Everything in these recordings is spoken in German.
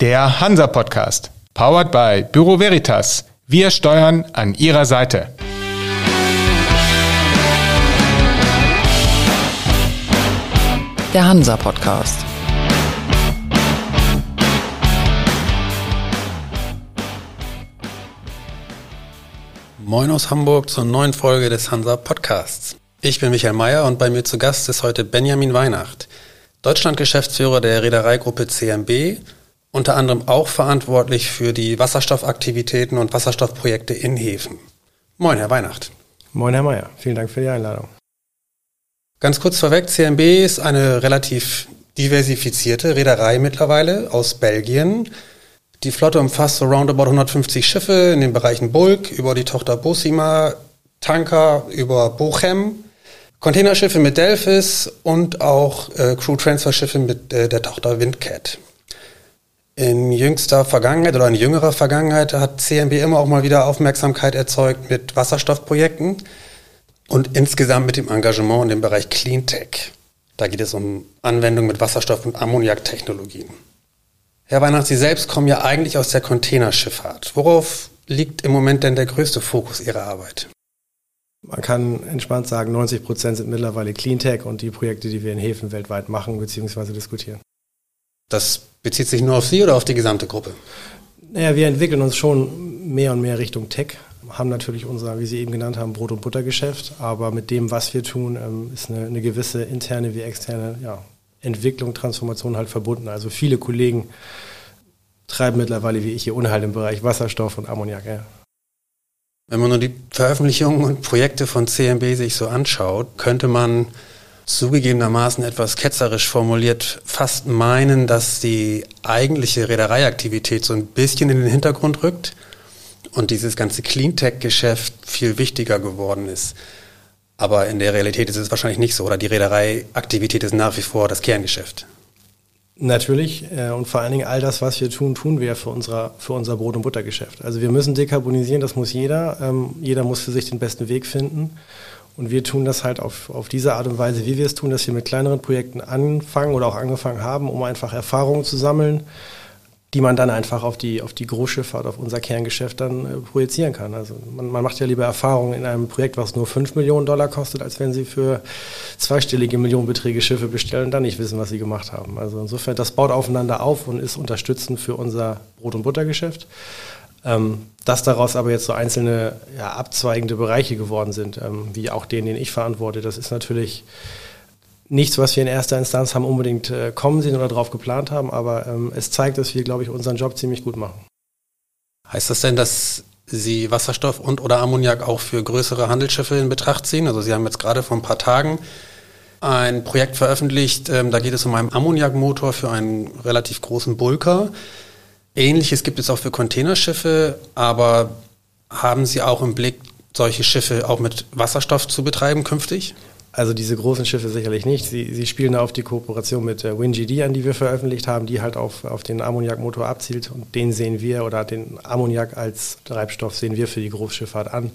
Der Hansa Podcast. Powered by Büro Veritas. Wir steuern an Ihrer Seite. Der Hansa Podcast. Moin aus Hamburg zur neuen Folge des Hansa Podcasts. Ich bin Michael Mayer und bei mir zu Gast ist heute Benjamin Weihnacht, Deutschland-Geschäftsführer der Reedereigruppe CMB, unter anderem auch verantwortlich für die Wasserstoffaktivitäten und Wasserstoffprojekte in Häfen. Moin, Herr Weihnacht. Moin, Herr Mayer. Vielen Dank für die Einladung. Ganz kurz vorweg, CMB ist eine relativ diversifizierte Reederei mittlerweile aus Belgien. Die Flotte umfasst so roundabout 150 Schiffe in den Bereichen Bulk, über die Tochter Bosima, Tanker über Bochem, Containerschiffe mit Delphis und auch äh, Crew-Transfer-Schiffe mit äh, der Tochter Windcat. In jüngster Vergangenheit oder in jüngerer Vergangenheit hat CMB immer auch mal wieder Aufmerksamkeit erzeugt mit Wasserstoffprojekten und insgesamt mit dem Engagement in dem Bereich Cleantech. Da geht es um Anwendung mit Wasserstoff- und Ammoniaktechnologien. Herr Weihnacht, Sie selbst kommen ja eigentlich aus der Containerschifffahrt. Worauf liegt im Moment denn der größte Fokus Ihrer Arbeit? Man kann entspannt sagen, 90 Prozent sind mittlerweile Cleantech und die Projekte, die wir in Häfen weltweit machen bzw. diskutieren. Das bezieht sich nur auf Sie oder auf die gesamte Gruppe? Naja, wir entwickeln uns schon mehr und mehr Richtung Tech, haben natürlich unser, wie Sie eben genannt haben, Brot- und Buttergeschäft, aber mit dem, was wir tun, ähm, ist eine, eine gewisse interne wie externe ja, Entwicklung, Transformation halt verbunden. Also viele Kollegen treiben mittlerweile, wie ich, hier Unhalt im Bereich Wasserstoff und Ammoniak. Ja. Wenn man nur die Veröffentlichungen und Projekte von CMB sich so anschaut, könnte man zugegebenermaßen etwas ketzerisch formuliert fast meinen, dass die eigentliche Reedereiaktivität so ein bisschen in den Hintergrund rückt und dieses ganze Cleantech-Geschäft viel wichtiger geworden ist. Aber in der Realität ist es wahrscheinlich nicht so, oder die Reedereiaktivität ist nach wie vor das Kerngeschäft. Natürlich äh, und vor allen Dingen all das, was wir tun, tun wir für, unser, für unser Brot- und Buttergeschäft. Also wir müssen dekarbonisieren, das muss jeder. Ähm, jeder muss für sich den besten Weg finden. Und wir tun das halt auf, auf diese Art und Weise, wie wir es tun, dass wir mit kleineren Projekten anfangen oder auch angefangen haben, um einfach Erfahrungen zu sammeln, die man dann einfach auf die, auf die Großschifffahrt, auf unser Kerngeschäft dann äh, projizieren kann. Also man, man macht ja lieber Erfahrungen in einem Projekt, was nur 5 Millionen Dollar kostet, als wenn sie für zweistellige Millionenbeträge Schiffe bestellen und dann nicht wissen, was sie gemacht haben. Also insofern, das baut aufeinander auf und ist unterstützend für unser Brot- und Buttergeschäft. Ähm, dass daraus aber jetzt so einzelne ja, abzweigende Bereiche geworden sind, ähm, wie auch den, den ich verantworte, das ist natürlich nichts, was wir in erster Instanz haben unbedingt äh, kommen sehen oder darauf geplant haben, aber ähm, es zeigt, dass wir, glaube ich, unseren Job ziemlich gut machen. Heißt das denn, dass Sie Wasserstoff und oder Ammoniak auch für größere Handelsschiffe in Betracht ziehen? Also Sie haben jetzt gerade vor ein paar Tagen ein Projekt veröffentlicht, ähm, da geht es um einen Ammoniakmotor für einen relativ großen Bulker. Ähnliches gibt es auch für Containerschiffe, aber haben Sie auch im Blick, solche Schiffe auch mit Wasserstoff zu betreiben künftig? Also diese großen Schiffe sicherlich nicht. Sie, sie spielen auf die Kooperation mit äh, WinGD an, die wir veröffentlicht haben, die halt auf, auf den Ammoniakmotor abzielt. Und den sehen wir, oder den Ammoniak als Treibstoff sehen wir für die Großschifffahrt an.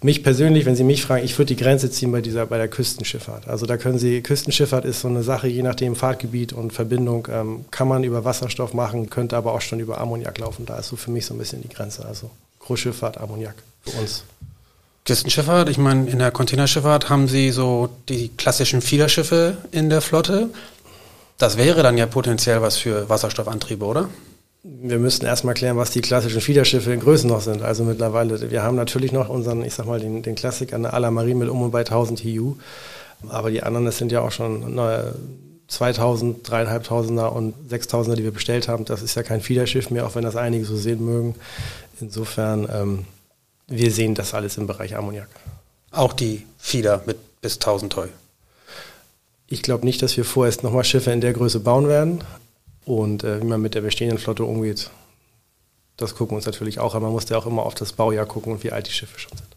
Mich persönlich, wenn Sie mich fragen, ich würde die Grenze ziehen bei dieser, bei der Küstenschifffahrt. Also da können Sie, Küstenschifffahrt ist so eine Sache, je nachdem Fahrtgebiet und Verbindung, ähm, kann man über Wasserstoff machen, könnte aber auch schon über Ammoniak laufen. Da ist so für mich so ein bisschen die Grenze. Also Großschifffahrt, Ammoniak für uns. Küstenschifffahrt, ich meine, in der Containerschifffahrt haben Sie so die klassischen Fiederschiffe in der Flotte. Das wäre dann ja potenziell was für Wasserstoffantriebe, oder? Wir müssten erstmal klären, was die klassischen Fiederschiffe in Größen noch sind. Also mittlerweile, wir haben natürlich noch unseren, ich sag mal, den, den Klassiker eine à la Marine mit um und bei 1000 TU. Aber die anderen, das sind ja auch schon neue 2000, 3500er und 6000er, die wir bestellt haben. Das ist ja kein Fiederschiff mehr, auch wenn das einige so sehen mögen. Insofern, ähm, wir sehen das alles im Bereich Ammoniak. Auch die Fieder mit bis 1000 Toll. Ich glaube nicht, dass wir vorerst nochmal Schiffe in der Größe bauen werden. Und äh, wie man mit der bestehenden Flotte umgeht, das gucken wir uns natürlich auch an. Man muss ja auch immer auf das Baujahr gucken und wie alt die Schiffe schon sind.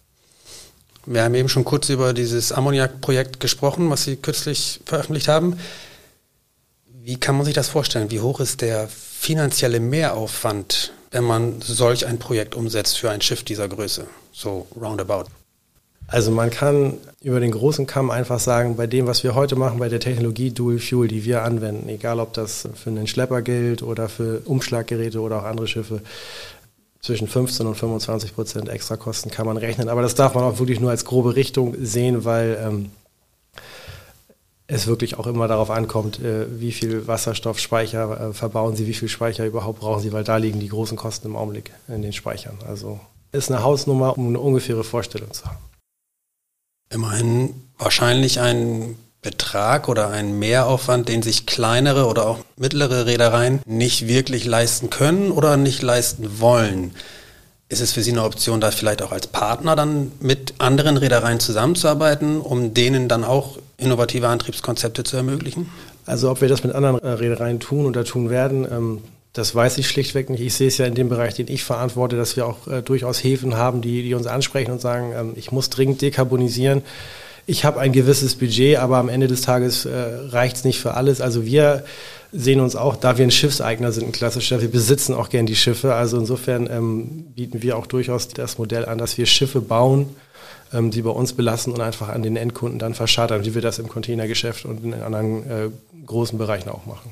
Wir haben eben schon kurz über dieses Ammoniak-Projekt gesprochen, was Sie kürzlich veröffentlicht haben. Wie kann man sich das vorstellen? Wie hoch ist der finanzielle Mehraufwand, wenn man solch ein Projekt umsetzt für ein Schiff dieser Größe? So roundabout. Also man kann über den großen Kamm einfach sagen, bei dem, was wir heute machen, bei der Technologie Dual Fuel, die wir anwenden, egal ob das für einen Schlepper gilt oder für Umschlaggeräte oder auch andere Schiffe, zwischen 15 und 25 Prozent Extrakosten kann man rechnen. Aber das darf man auch wirklich nur als grobe Richtung sehen, weil ähm, es wirklich auch immer darauf ankommt, äh, wie viel Wasserstoffspeicher äh, verbauen Sie, wie viel Speicher überhaupt brauchen Sie, weil da liegen die großen Kosten im Augenblick in den Speichern. Also ist eine Hausnummer, um eine ungefähre Vorstellung zu haben. Immerhin wahrscheinlich ein Betrag oder ein Mehraufwand, den sich kleinere oder auch mittlere Reedereien nicht wirklich leisten können oder nicht leisten wollen. Ist es für Sie eine Option, da vielleicht auch als Partner dann mit anderen Reedereien zusammenzuarbeiten, um denen dann auch innovative Antriebskonzepte zu ermöglichen? Also ob wir das mit anderen Reedereien tun oder tun werden, ähm, das weiß ich schlichtweg nicht. Ich sehe es ja in dem Bereich, den ich verantworte, dass wir auch äh, durchaus Häfen haben, die, die uns ansprechen und sagen, ähm, ich muss dringend dekarbonisieren ich habe ein gewisses Budget, aber am Ende des Tages äh, reicht es nicht für alles. Also wir sehen uns auch, da wir ein Schiffseigner sind, ein klassischer, wir besitzen auch gern die Schiffe. Also insofern ähm, bieten wir auch durchaus das Modell an, dass wir Schiffe bauen, ähm, die bei uns belassen und einfach an den Endkunden dann verschartern, wie wir das im Containergeschäft und in anderen äh, großen Bereichen auch machen.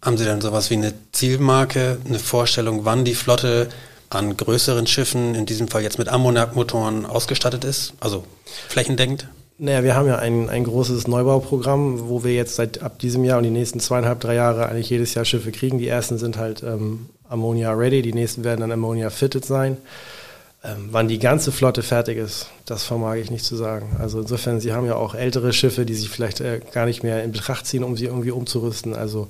Haben Sie denn sowas wie eine Zielmarke, eine Vorstellung, wann die Flotte an größeren Schiffen, in diesem Fall jetzt mit Ammoniakmotoren, ausgestattet ist? Also flächendeckend? Naja, wir haben ja ein, ein großes Neubauprogramm, wo wir jetzt seit ab diesem Jahr und die nächsten zweieinhalb, drei Jahre eigentlich jedes Jahr Schiffe kriegen. Die ersten sind halt ähm, Ammonia ready, die nächsten werden dann Ammonia fitted sein. Ähm, wann die ganze Flotte fertig ist, das vermag ich nicht zu sagen. Also insofern, Sie haben ja auch ältere Schiffe, die sich vielleicht äh, gar nicht mehr in Betracht ziehen, um sie irgendwie umzurüsten. Also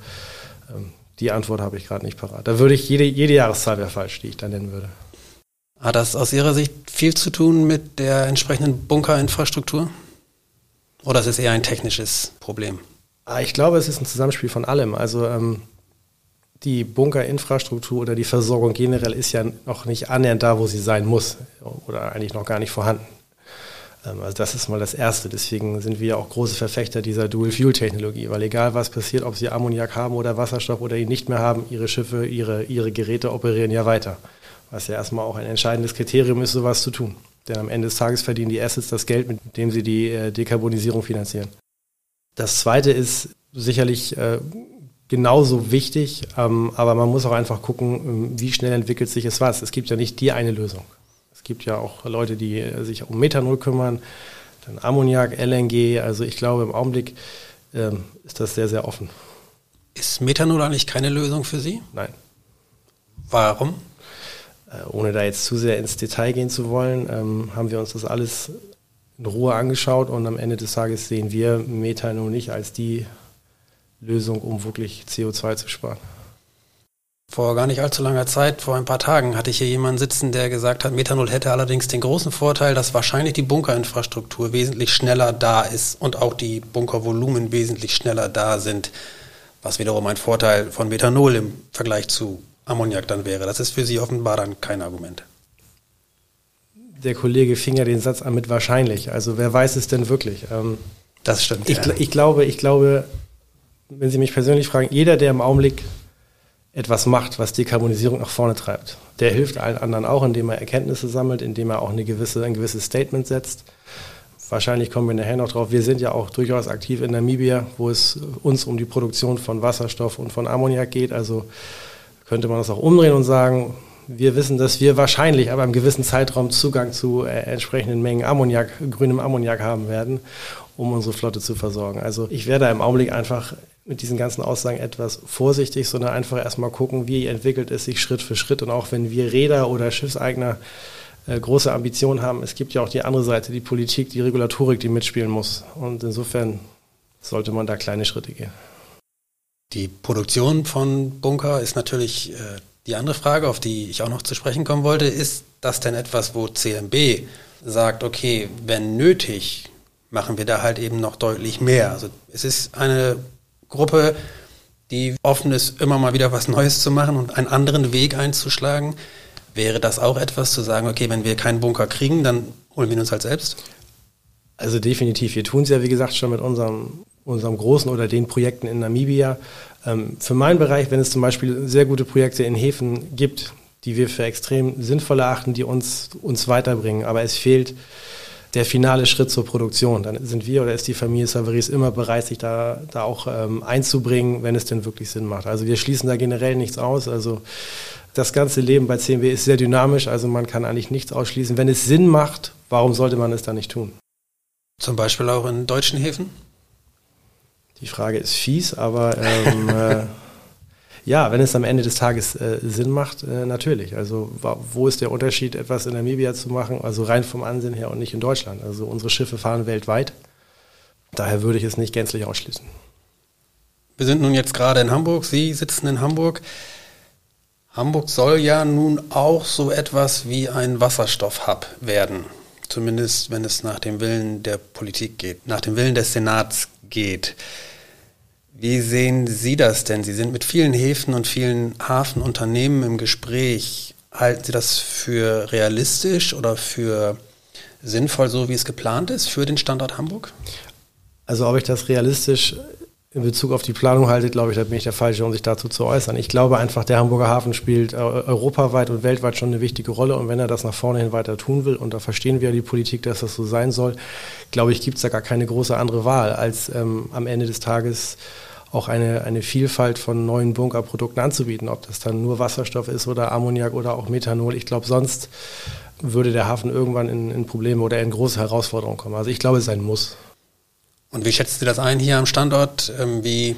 ähm, die Antwort habe ich gerade nicht parat. Da würde ich jede, jede Jahreszahl wäre falsch, die ich da nennen würde. Hat das aus Ihrer Sicht viel zu tun mit der entsprechenden Bunkerinfrastruktur? Oder ist es eher ein technisches Problem? Ah, ich glaube, es ist ein Zusammenspiel von allem. Also ähm, die Bunkerinfrastruktur oder die Versorgung generell ist ja noch nicht annähernd da, wo sie sein muss oder eigentlich noch gar nicht vorhanden. Ähm, also das ist mal das Erste. Deswegen sind wir auch große Verfechter dieser Dual-Fuel-Technologie, weil egal was passiert, ob sie Ammoniak haben oder Wasserstoff oder ihn nicht mehr haben, ihre Schiffe, ihre, ihre Geräte operieren ja weiter. Was ja erstmal auch ein entscheidendes Kriterium ist, sowas zu tun. Denn am Ende des Tages verdienen die Assets das Geld, mit dem sie die äh, Dekarbonisierung finanzieren. Das Zweite ist sicherlich äh, genauso wichtig, ähm, aber man muss auch einfach gucken, ähm, wie schnell entwickelt sich es was. Es gibt ja nicht die eine Lösung. Es gibt ja auch Leute, die sich um Methanol kümmern, dann Ammoniak, LNG. Also ich glaube, im Augenblick ähm, ist das sehr, sehr offen. Ist Methanol eigentlich keine Lösung für Sie? Nein. Warum? Ohne da jetzt zu sehr ins Detail gehen zu wollen, ähm, haben wir uns das alles in Ruhe angeschaut und am Ende des Tages sehen wir Methanol nicht als die Lösung, um wirklich CO2 zu sparen. Vor gar nicht allzu langer Zeit, vor ein paar Tagen, hatte ich hier jemanden sitzen, der gesagt hat, Methanol hätte allerdings den großen Vorteil, dass wahrscheinlich die Bunkerinfrastruktur wesentlich schneller da ist und auch die Bunkervolumen wesentlich schneller da sind, was wiederum ein Vorteil von Methanol im Vergleich zu Ammoniak dann wäre. Das ist für Sie offenbar dann kein Argument. Der Kollege fing ja den Satz an mit wahrscheinlich. Also wer weiß es denn wirklich? Ähm, das stimmt. Ich, ja. ich, glaube, ich glaube, wenn Sie mich persönlich fragen, jeder, der im Augenblick etwas macht, was Dekarbonisierung nach vorne treibt. Der hilft allen anderen auch, indem er Erkenntnisse sammelt, indem er auch eine gewisse, ein gewisses Statement setzt. Wahrscheinlich kommen wir nachher noch drauf. Wir sind ja auch durchaus aktiv in Namibia, wo es uns um die Produktion von Wasserstoff und von Ammoniak geht. Also könnte man das auch umdrehen und sagen, wir wissen, dass wir wahrscheinlich aber im gewissen Zeitraum Zugang zu äh, entsprechenden Mengen Ammoniak, grünem Ammoniak haben werden, um unsere Flotte zu versorgen. Also ich werde im Augenblick einfach mit diesen ganzen Aussagen etwas vorsichtig, sondern einfach erstmal gucken, wie entwickelt es sich Schritt für Schritt. Und auch wenn wir Räder oder Schiffseigner äh, große Ambitionen haben, es gibt ja auch die andere Seite, die Politik, die Regulatorik, die mitspielen muss. Und insofern sollte man da kleine Schritte gehen. Die Produktion von Bunker ist natürlich äh, die andere Frage, auf die ich auch noch zu sprechen kommen wollte. Ist das denn etwas, wo CMB sagt, okay, wenn nötig, machen wir da halt eben noch deutlich mehr? Also es ist eine Gruppe, die offen ist, immer mal wieder was Neues zu machen und einen anderen Weg einzuschlagen. Wäre das auch etwas zu sagen, okay, wenn wir keinen Bunker kriegen, dann holen wir ihn uns halt selbst? Also definitiv. Wir tun es ja, wie gesagt, schon mit unserem, unserem großen oder den Projekten in Namibia. Ähm, für meinen Bereich, wenn es zum Beispiel sehr gute Projekte in Häfen gibt, die wir für extrem sinnvoll erachten, die uns, uns weiterbringen. Aber es fehlt der finale Schritt zur Produktion. Dann sind wir oder ist die Familie Savaris immer bereit, sich da, da auch ähm, einzubringen, wenn es denn wirklich Sinn macht. Also wir schließen da generell nichts aus. Also das ganze Leben bei CMW ist sehr dynamisch, also man kann eigentlich nichts ausschließen. Wenn es Sinn macht, warum sollte man es dann nicht tun? Zum Beispiel auch in deutschen Häfen? Die Frage ist fies, aber ähm, äh, ja, wenn es am Ende des Tages äh, Sinn macht, äh, natürlich. Also wo ist der Unterschied, etwas in Namibia zu machen, also rein vom Ansehen her und nicht in Deutschland? Also unsere Schiffe fahren weltweit. Daher würde ich es nicht gänzlich ausschließen. Wir sind nun jetzt gerade in Hamburg, Sie sitzen in Hamburg. Hamburg soll ja nun auch so etwas wie ein Wasserstoffhub werden. Zumindest wenn es nach dem Willen der Politik geht, nach dem Willen des Senats geht. Wie sehen Sie das denn? Sie sind mit vielen Häfen und vielen Hafenunternehmen im Gespräch. Halten Sie das für realistisch oder für sinnvoll, so wie es geplant ist, für den Standort Hamburg? Also ob ich das realistisch in Bezug auf die Planung halte, glaube ich, da bin ich der Falsche, um sich dazu zu äußern. Ich glaube einfach, der Hamburger Hafen spielt europaweit und weltweit schon eine wichtige Rolle. Und wenn er das nach vorne hin weiter tun will, und da verstehen wir die Politik, dass das so sein soll, glaube ich, gibt es da gar keine große andere Wahl, als ähm, am Ende des Tages auch eine, eine Vielfalt von neuen Bunkerprodukten anzubieten. Ob das dann nur Wasserstoff ist oder Ammoniak oder auch Methanol. Ich glaube, sonst würde der Hafen irgendwann in, in Probleme oder in große Herausforderungen kommen. Also ich glaube, es ist ein Muss. Und wie schätzt du das ein hier am Standort? Ähm, wie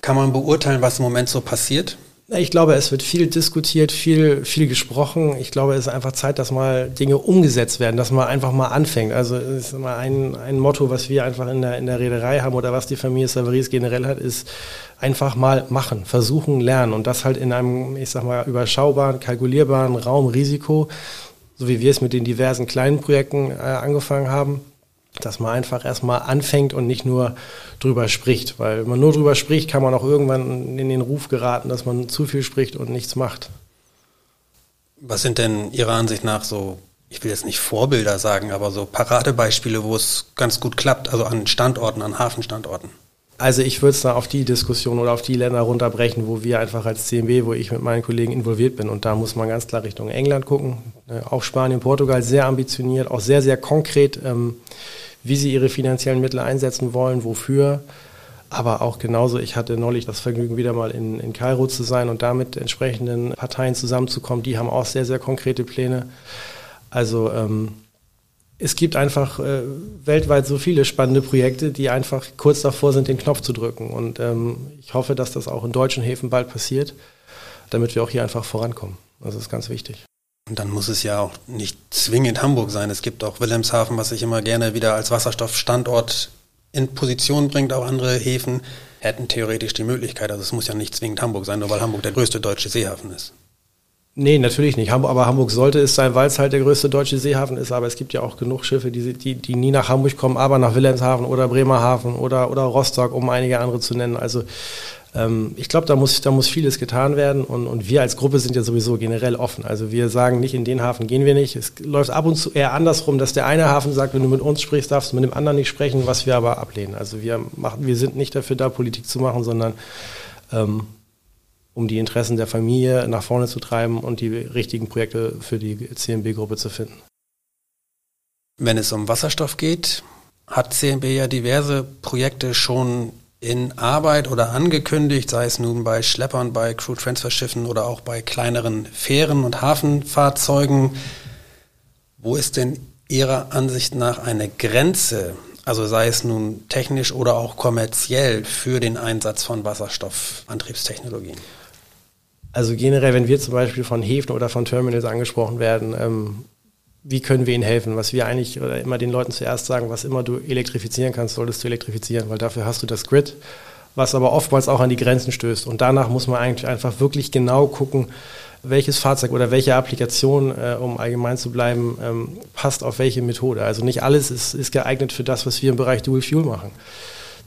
kann man beurteilen, was im Moment so passiert? Ich glaube, es wird viel diskutiert, viel, viel gesprochen. Ich glaube, es ist einfach Zeit, dass mal Dinge umgesetzt werden, dass man einfach mal anfängt. Also es ist immer ein, ein Motto, was wir einfach in der, in der Reederei haben oder was die Familie Savaris generell hat, ist einfach mal machen, versuchen, lernen und das halt in einem, ich sag mal, überschaubaren, kalkulierbaren Raum Risiko, so wie wir es mit den diversen kleinen Projekten äh, angefangen haben dass man einfach erstmal anfängt und nicht nur drüber spricht. Weil wenn man nur drüber spricht, kann man auch irgendwann in den Ruf geraten, dass man zu viel spricht und nichts macht. Was sind denn Ihrer Ansicht nach so, ich will jetzt nicht Vorbilder sagen, aber so Paradebeispiele, wo es ganz gut klappt, also an Standorten, an Hafenstandorten? Also ich würde es da auf die Diskussion oder auf die Länder runterbrechen, wo wir einfach als CMB, wo ich mit meinen Kollegen involviert bin. Und da muss man ganz klar Richtung England gucken. Äh, auch Spanien, Portugal sehr ambitioniert, auch sehr, sehr konkret. Ähm, wie sie ihre finanziellen Mittel einsetzen wollen, wofür. Aber auch genauso, ich hatte neulich das Vergnügen, wieder mal in, in Kairo zu sein und da mit entsprechenden Parteien zusammenzukommen. Die haben auch sehr, sehr konkrete Pläne. Also ähm, es gibt einfach äh, weltweit so viele spannende Projekte, die einfach kurz davor sind, den Knopf zu drücken. Und ähm, ich hoffe, dass das auch in deutschen Häfen bald passiert, damit wir auch hier einfach vorankommen. Das ist ganz wichtig. Und dann muss es ja auch nicht zwingend Hamburg sein. Es gibt auch Wilhelmshaven, was sich immer gerne wieder als Wasserstoffstandort in Position bringt. Auch andere Häfen hätten theoretisch die Möglichkeit. Also es muss ja nicht zwingend Hamburg sein, nur weil Hamburg der größte deutsche Seehafen ist. Nee, natürlich nicht. aber Hamburg sollte es sein, weil es halt der größte deutsche Seehafen ist. Aber es gibt ja auch genug Schiffe, die, die, die nie nach Hamburg kommen, aber nach Wilhelmshaven oder Bremerhaven oder, oder Rostock, um einige andere zu nennen. Also ich glaube, da muss, da muss vieles getan werden und, und wir als Gruppe sind ja sowieso generell offen. Also wir sagen nicht, in den Hafen gehen wir nicht. Es läuft ab und zu eher andersrum, dass der eine Hafen sagt, wenn du mit uns sprichst, darfst du mit dem anderen nicht sprechen, was wir aber ablehnen. Also wir, machen, wir sind nicht dafür da, Politik zu machen, sondern ähm, um die Interessen der Familie nach vorne zu treiben und die richtigen Projekte für die CMB-Gruppe zu finden. Wenn es um Wasserstoff geht, hat CMB ja diverse Projekte schon in Arbeit oder angekündigt, sei es nun bei Schleppern, bei Crew-Transfer-Schiffen oder auch bei kleineren Fähren und Hafenfahrzeugen. Wo ist denn Ihrer Ansicht nach eine Grenze, also sei es nun technisch oder auch kommerziell, für den Einsatz von Wasserstoffantriebstechnologien? Also generell, wenn wir zum Beispiel von Häfen oder von Terminals angesprochen werden, ähm, wie können wir ihnen helfen? Was wir eigentlich immer den Leuten zuerst sagen, was immer du elektrifizieren kannst, solltest du elektrifizieren, weil dafür hast du das Grid, was aber oftmals auch an die Grenzen stößt. Und danach muss man eigentlich einfach wirklich genau gucken, welches Fahrzeug oder welche Applikation, äh, um allgemein zu bleiben, ähm, passt auf welche Methode. Also nicht alles ist, ist geeignet für das, was wir im Bereich Dual Fuel machen.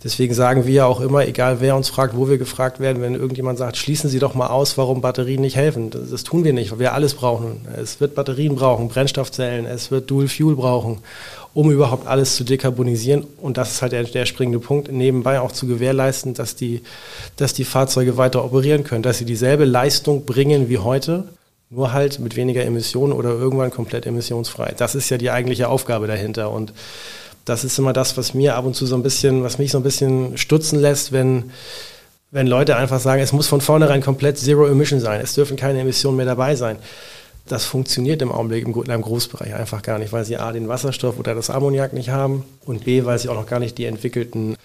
Deswegen sagen wir ja auch immer, egal wer uns fragt, wo wir gefragt werden, wenn irgendjemand sagt, schließen Sie doch mal aus, warum Batterien nicht helfen. Das, das tun wir nicht, weil wir alles brauchen. Es wird Batterien brauchen, Brennstoffzellen, es wird Dual Fuel brauchen, um überhaupt alles zu dekarbonisieren. Und das ist halt der, der springende Punkt, nebenbei auch zu gewährleisten, dass die, dass die Fahrzeuge weiter operieren können, dass sie dieselbe Leistung bringen wie heute, Nur halt mit weniger Emissionen oder irgendwann komplett emissionsfrei. Das ist ja die eigentliche Aufgabe dahinter. Und das ist immer das, was mir ab und zu so ein bisschen, was mich so ein bisschen stutzen lässt, wenn, wenn Leute einfach sagen, es muss von vornherein komplett Zero Emission sein. Es dürfen keine Emissionen mehr dabei sein. Das funktioniert im Augenblick in einem Großbereich einfach gar nicht, weil sie A, den Wasserstoff oder das Ammoniak nicht haben und B, weil sie auch noch gar nicht die entwickelten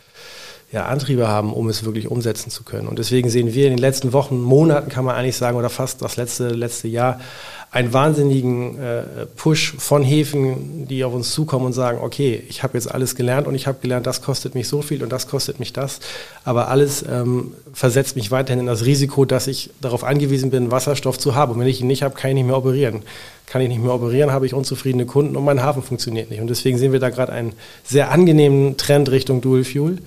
ja, Antriebe haben, um es wirklich umsetzen zu können. Und deswegen sehen wir in den letzten Wochen, Monaten kann man eigentlich sagen, oder fast das letzte, letzte Jahr, einen wahnsinnigen äh, Push von Häfen, die auf uns zukommen und sagen, okay, ich habe jetzt alles gelernt und ich habe gelernt, das kostet mich so viel und das kostet mich das. Aber alles ähm, versetzt mich weiterhin in das Risiko, dass ich darauf angewiesen bin, Wasserstoff zu haben. Und wenn ich ihn nicht habe, kann ich nicht mehr operieren. Kann ich nicht mehr operieren, habe ich unzufriedene Kunden und mein Hafen funktioniert nicht. Und deswegen sehen wir da gerade einen sehr angenehmen Trend Richtung Dual Fuel.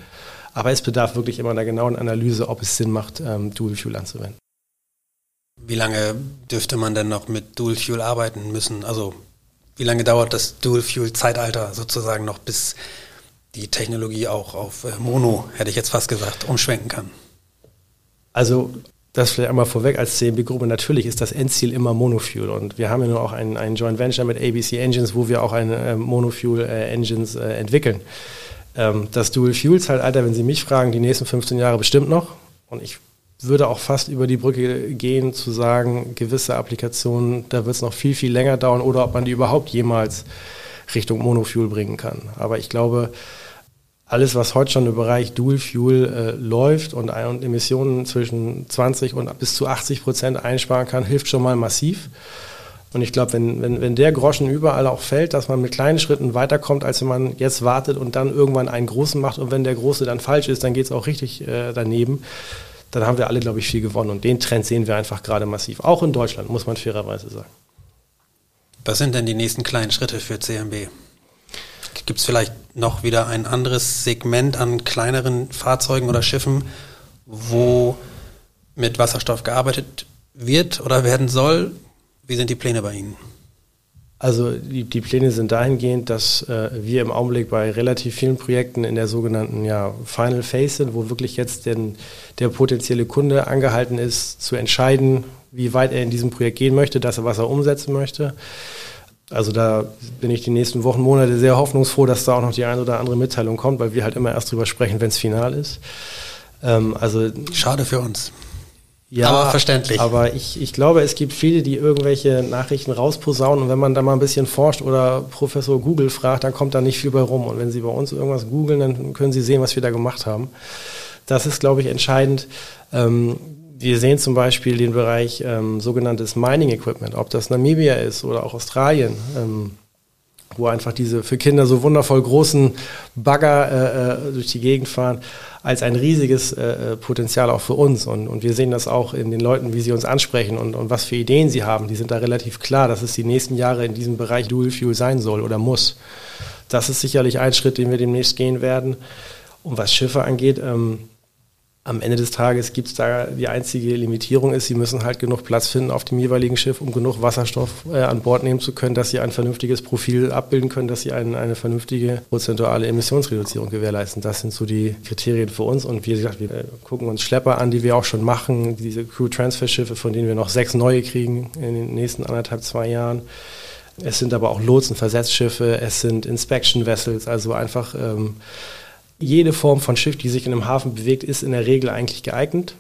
Aber es bedarf wirklich immer einer genauen Analyse, ob es Sinn macht, ähm, Dual Fuel anzuwenden. Wie lange dürfte man denn noch mit Dual Fuel arbeiten müssen? Also wie lange dauert das Dual Fuel Zeitalter sozusagen noch, bis die Technologie auch auf äh, Mono, hätte ich jetzt fast gesagt, umschwenken kann? Also das vielleicht einmal vorweg als CMB-Gruppe. Natürlich ist das Endziel immer Monofuel und wir haben ja nur auch ein, ein Joint Venture mit ABC Engines, wo wir auch eine äh, Monofuel äh, Engines äh, entwickeln. Ähm, das Dual-Fuel-Zeitalter, wenn Sie mich fragen, die nächsten 15 Jahre bestimmt noch. Und ich würde auch fast über die Brücke gehen, zu sagen, gewisse Applikationen, da wird es noch viel, viel länger dauern oder ob man die überhaupt jemals Richtung Monofuel bringen kann. Aber ich glaube, alles, was heute schon im Bereich Dual Fuel äh, läuft und, und, Emissionen zwischen 20 und bis zu 80 Prozent einsparen kann, hilft schon mal massiv. Und ich glaube, wenn, wenn, wenn der Groschen überall auch fällt, dass man mit kleinen Schritten weiterkommt, als wenn man jetzt wartet und dann irgendwann einen großen macht und wenn der große dann falsch ist, dann geht es auch richtig äh, daneben, dann haben wir alle, glaube ich, viel gewonnen. Und den Trend sehen wir einfach gerade massiv. Auch in Deutschland, muss man fairerweise sagen. Was sind denn die nächsten kleinen Schritte für CMB? Gibt es vielleicht noch wieder ein anderes Segment an kleineren Fahrzeugen oder Schiffen, wo mit Wasserstoff gearbeitet wird oder werden soll? Wie sind die Pläne bei Ihnen? Also die, die Pläne sind dahingehend, dass äh, wir im Augenblick bei relativ vielen Projekten in der sogenannten ja, Final Phase sind, wo wirklich jetzt den, der potenzielle Kunde angehalten ist, zu entscheiden, wie weit er in diesem Projekt gehen möchte, dass er was er umsetzen möchte. Also da bin ich die nächsten Wochen, Monate sehr hoffnungsfroh, dass da auch noch die eine oder andere Mitteilung kommt, weil wir halt immer erst drüber sprechen, wenn es final ist. Ähm, also Schade für uns. Ja, aber verständlich. Aber ich, ich glaube, es gibt viele, die irgendwelche Nachrichten rausposaunen und wenn man da mal ein bisschen forscht oder Professor Google fragt, dann kommt da nicht viel bei rum. Und wenn Sie bei uns irgendwas googeln, dann können Sie sehen, was wir da gemacht haben. Das ist, glaube ich, entscheidend. Ähm, wir sehen zum Beispiel den Bereich ähm, sogenanntes Mining Equipment, ob das Namibia ist oder auch Australien. Ähm, wo einfach diese für Kinder so wundervoll großen Bagger äh, äh, durch die Gegend fahren, als ein riesiges äh, äh, Potenzial auch für uns. Und, und wir sehen das auch in den Leuten, wie sie uns ansprechen und, und was für Ideen sie haben. Die sind da relativ klar, dass es die nächsten Jahre in diesem Bereich Dual Fuel sein soll oder muss. Das ist sicherlich ein Schritt, den wir demnächst gehen werden. Und was Schiffe angeht, ähm, am Ende des Tages gibt es da die einzige Limitierung ist, sie müssen halt genug Platz finden auf dem jeweiligen Schiff, um genug Wasserstoff äh, an Bord nehmen zu können, dass sie ein vernünftiges Profil abbilden können, dass sie ein, eine vernünftige prozentuale Emissionsreduzierung gewährleisten. Das sind so die Kriterien für uns. Und wie gesagt, wir äh, gucken uns Schlepper an, die wir auch schon machen, diese Crew Transfer Schiffe, von denen wir noch sechs neue kriegen in den nächsten anderthalb, zwei Jahren. Es sind aber auch Lotsenversetzschiffe, es sind Inspection Vessels, also einfach ähm, jede Form von Schiff, die sich in einem Hafen bewegt, ist in der Regel eigentlich geeignet.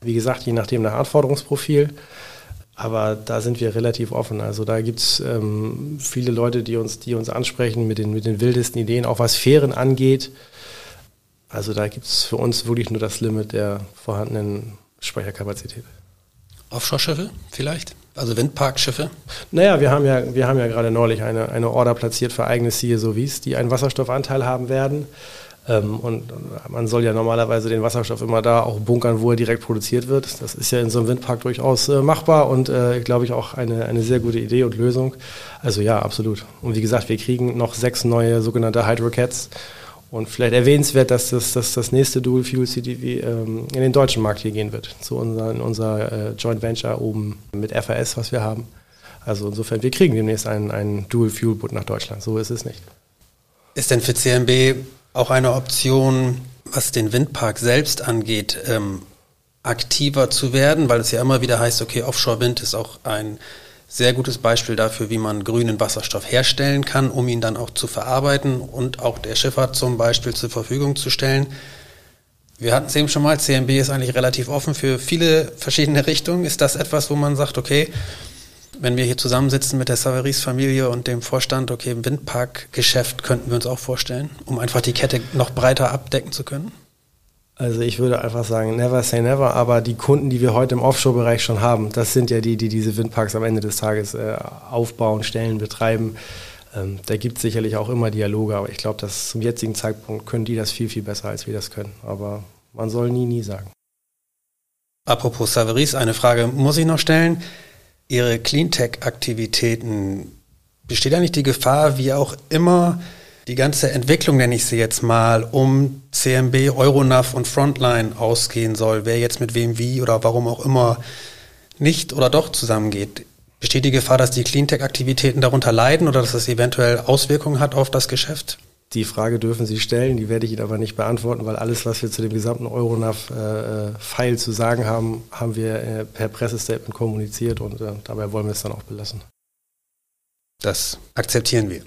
Wie gesagt, je nachdem nach Anforderungsprofil. Aber da sind wir relativ offen. Also da gibt es ähm, viele Leute, die uns, die uns ansprechen mit den, mit den wildesten Ideen, auch was Fähren angeht. Also da gibt es für uns wirklich nur das Limit der vorhandenen Speicherkapazität. Offshore-Schiffe vielleicht? Also Windparkschiffe? Naja, wir haben ja, wir haben ja gerade neulich eine, eine Order platziert für eigene CSOVs, die einen Wasserstoffanteil haben werden. Ähm, und man soll ja normalerweise den Wasserstoff immer da auch bunkern, wo er direkt produziert wird. Das ist ja in so einem Windpark durchaus äh, machbar und äh, glaube ich auch eine, eine sehr gute Idee und Lösung. Also ja, absolut. Und wie gesagt, wir kriegen noch sechs neue sogenannte Hydrocats. Und vielleicht erwähnenswert, dass das, dass das nächste Dual Fuel CTV ähm, in den deutschen Markt hier gehen wird, zu unser, unser äh, Joint Venture oben mit FAS, was wir haben. Also insofern, wir kriegen demnächst einen, einen Dual Fuel Boot nach Deutschland. So ist es nicht. Ist denn für CMB auch eine Option, was den Windpark selbst angeht, ähm, aktiver zu werden, weil es ja immer wieder heißt, okay, Offshore-Wind ist auch ein sehr gutes Beispiel dafür, wie man grünen Wasserstoff herstellen kann, um ihn dann auch zu verarbeiten und auch der Schifffahrt zum Beispiel zur Verfügung zu stellen. Wir hatten es eben schon mal, CMB ist eigentlich relativ offen für viele verschiedene Richtungen. Ist das etwas, wo man sagt, okay, wenn wir hier zusammensitzen mit der Saveris-Familie und dem Vorstand, okay, im Windparkgeschäft könnten wir uns auch vorstellen, um einfach die Kette noch breiter abdecken zu können? Also ich würde einfach sagen, never say never, aber die Kunden, die wir heute im Offshore-Bereich schon haben, das sind ja die, die diese Windparks am Ende des Tages äh, aufbauen, stellen, betreiben. Ähm, da gibt es sicherlich auch immer Dialoge, aber ich glaube, dass zum jetzigen Zeitpunkt können die das viel, viel besser, als wir das können. Aber man soll nie, nie sagen. Apropos Saveris, eine Frage muss ich noch stellen. Ihre Cleantech-Aktivitäten, besteht da nicht die Gefahr, wie auch immer, die ganze Entwicklung, nenne ich sie jetzt mal, um CMB, Euronav und Frontline ausgehen soll, wer jetzt mit wem wie oder warum auch immer nicht oder doch zusammengeht. Besteht die Gefahr, dass die Cleantech-Aktivitäten darunter leiden oder dass es eventuell Auswirkungen hat auf das Geschäft? Die Frage dürfen Sie stellen, die werde ich Ihnen aber nicht beantworten, weil alles, was wir zu dem gesamten Euronav-File äh, zu sagen haben, haben wir äh, per Pressestatement kommuniziert und äh, dabei wollen wir es dann auch belassen. Das akzeptieren wir.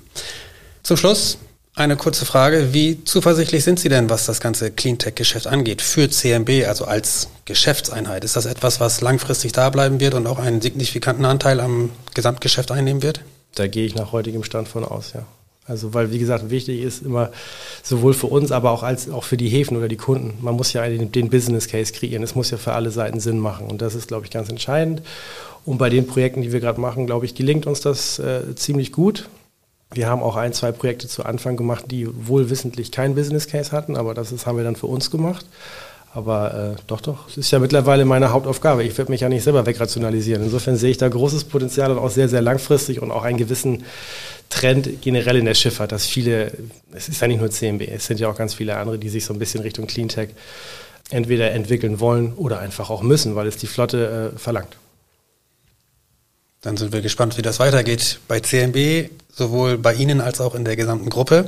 Zum Schluss eine kurze Frage. Wie zuversichtlich sind Sie denn, was das ganze Cleantech-Geschäft angeht, für CMB, also als Geschäftseinheit? Ist das etwas, was langfristig da bleiben wird und auch einen signifikanten Anteil am Gesamtgeschäft einnehmen wird? Da gehe ich nach heutigem Stand von aus, ja. Also weil, wie gesagt, wichtig ist immer sowohl für uns, aber auch als auch für die Häfen oder die Kunden. Man muss ja den, den Business Case kreieren. Es muss ja für alle Seiten Sinn machen. Und das ist, glaube ich, ganz entscheidend. Und bei den Projekten, die wir gerade machen, glaube ich, gelingt uns das äh, ziemlich gut. Wir haben auch ein, zwei Projekte zu Anfang gemacht, die wohl wissentlich keinen Business Case hatten, aber das ist, haben wir dann für uns gemacht. Aber äh, doch, doch, es ist ja mittlerweile meine Hauptaufgabe. Ich werde mich ja nicht selber wegrationalisieren. Insofern sehe ich da großes Potenzial und auch sehr, sehr langfristig und auch einen gewissen Trend generell in der Schifffahrt, dass viele, es ist ja nicht nur CMB, es sind ja auch ganz viele andere, die sich so ein bisschen Richtung Cleantech entweder entwickeln wollen oder einfach auch müssen, weil es die Flotte äh, verlangt. Dann sind wir gespannt, wie das weitergeht bei CMB, sowohl bei Ihnen als auch in der gesamten Gruppe.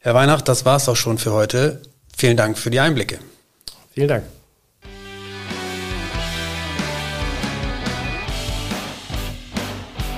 Herr Weihnacht, das war es auch schon für heute. Vielen Dank für die Einblicke. Vielen Dank.